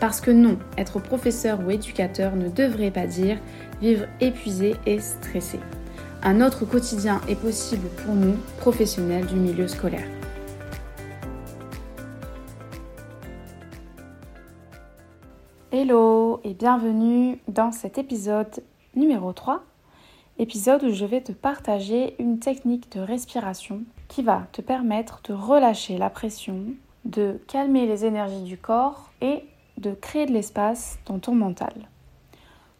Parce que non, être professeur ou éducateur ne devrait pas dire vivre épuisé et stressé. Un autre quotidien est possible pour nous, professionnels du milieu scolaire. Hello et bienvenue dans cet épisode numéro 3, épisode où je vais te partager une technique de respiration qui va te permettre de relâcher la pression, de calmer les énergies du corps et de créer de l'espace dans ton mental.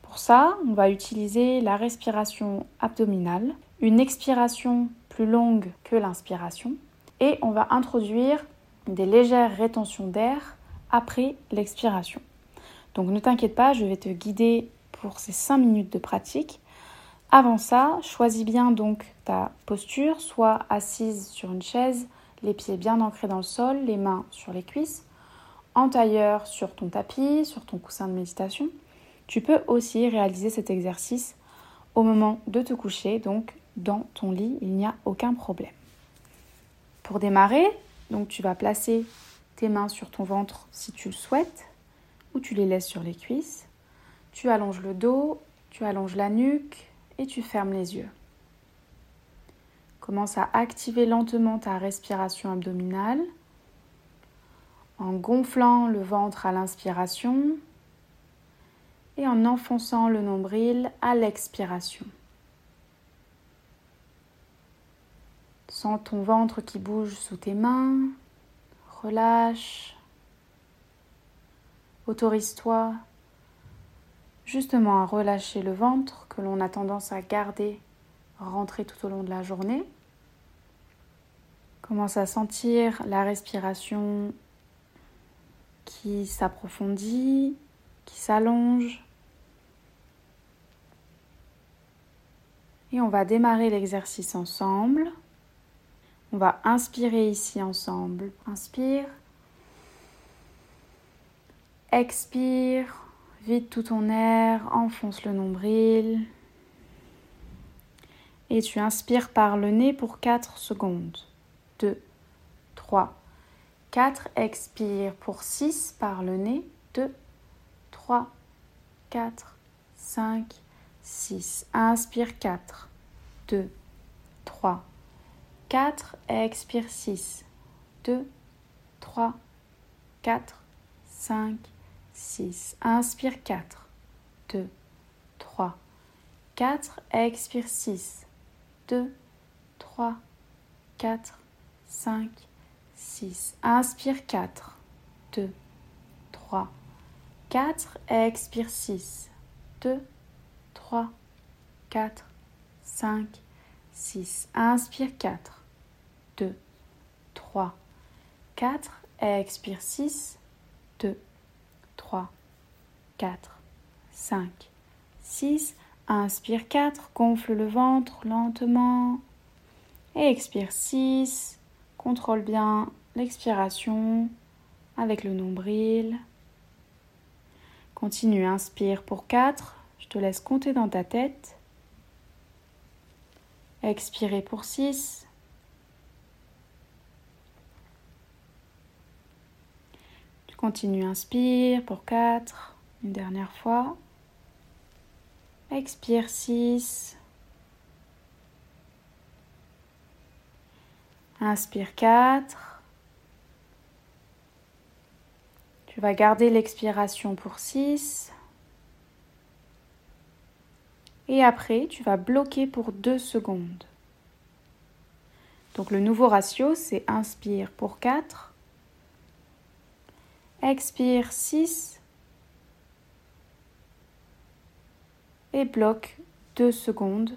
Pour ça, on va utiliser la respiration abdominale, une expiration plus longue que l'inspiration, et on va introduire des légères rétentions d'air après l'expiration. Donc ne t'inquiète pas, je vais te guider pour ces 5 minutes de pratique. Avant ça, choisis bien donc ta posture, soit assise sur une chaise, les pieds bien ancrés dans le sol, les mains sur les cuisses, en tailleur sur ton tapis, sur ton coussin de méditation. Tu peux aussi réaliser cet exercice au moment de te coucher, donc dans ton lit, il n'y a aucun problème. Pour démarrer, donc tu vas placer tes mains sur ton ventre si tu le souhaites, ou tu les laisses sur les cuisses. Tu allonges le dos, tu allonges la nuque et tu fermes les yeux. Commence à activer lentement ta respiration abdominale en gonflant le ventre à l'inspiration et en enfonçant le nombril à l'expiration. Sens ton ventre qui bouge sous tes mains, relâche, autorise-toi justement à relâcher le ventre que l'on a tendance à garder rentrer tout au long de la journée. Commence à sentir la respiration qui s'approfondit, qui s'allonge. Et on va démarrer l'exercice ensemble. On va inspirer ici ensemble. Inspire. Expire. Vide tout ton air. Enfonce le nombril. Et tu inspires par le nez pour 4 secondes. 2, 3, 4. Expire pour 6 par le nez. 2, 3, 4, 5, 6. Inspire 4, 2, 3, 4. Expire 6, 2, 3, 4, 5, 6. Inspire 4, 2, 3, 4. Expire 6, 2, 3, 4, 5, 6. Inspire 4, 2, 3, 4. Expire 6, 2, 3, 4, 5, 6. Inspire 4, 2, 3, 4. Expire 6, 2, 3, 4, 5, 6. Inspire 4, gonfle le ventre lentement. Et expire 6. Contrôle bien l'expiration avec le nombril. Continue, inspire pour 4. Je te laisse compter dans ta tête. Expirez pour 6. Tu continues, inspire pour 4. Une dernière fois. Expire 6. Inspire 4. Tu vas garder l'expiration pour 6. Et après, tu vas bloquer pour 2 secondes. Donc le nouveau ratio, c'est inspire pour 4. Expire 6. Et bloque 2 secondes.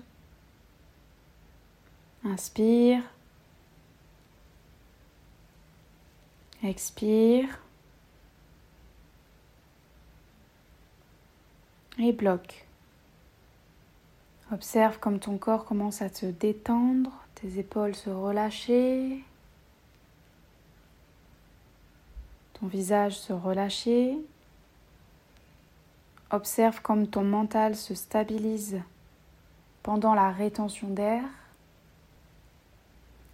Inspire. Expire. Et bloque. Observe comme ton corps commence à te détendre, tes épaules se relâcher, ton visage se relâcher. Observe comme ton mental se stabilise pendant la rétention d'air,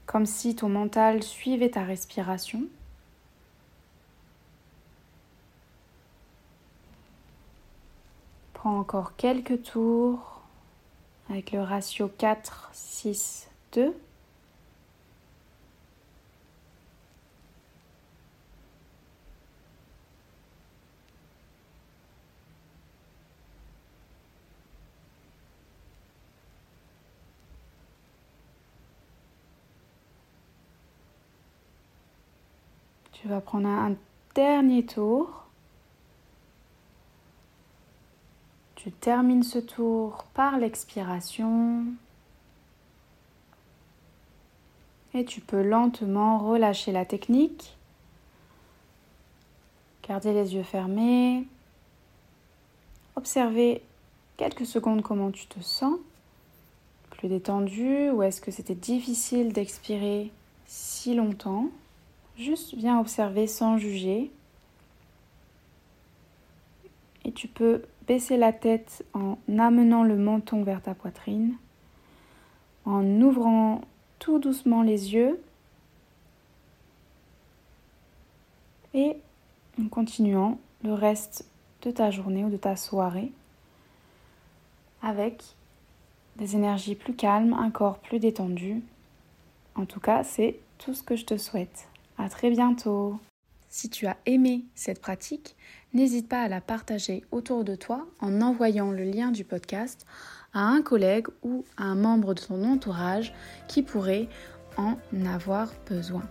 comme si ton mental suivait ta respiration. Encore quelques tours avec le ratio 4, 6, 2. Tu vas prendre un dernier tour. Tu termines ce tour par l'expiration. Et tu peux lentement relâcher la technique. Garder les yeux fermés. Observer quelques secondes comment tu te sens. Plus détendu ou est-ce que c'était difficile d'expirer si longtemps? Juste bien observer sans juger. Et tu peux baisser la tête en amenant le menton vers ta poitrine, en ouvrant tout doucement les yeux et en continuant le reste de ta journée ou de ta soirée avec des énergies plus calmes, un corps plus détendu. En tout cas, c'est tout ce que je te souhaite. À très bientôt. Si tu as aimé cette pratique, n'hésite pas à la partager autour de toi en envoyant le lien du podcast à un collègue ou à un membre de ton entourage qui pourrait en avoir besoin.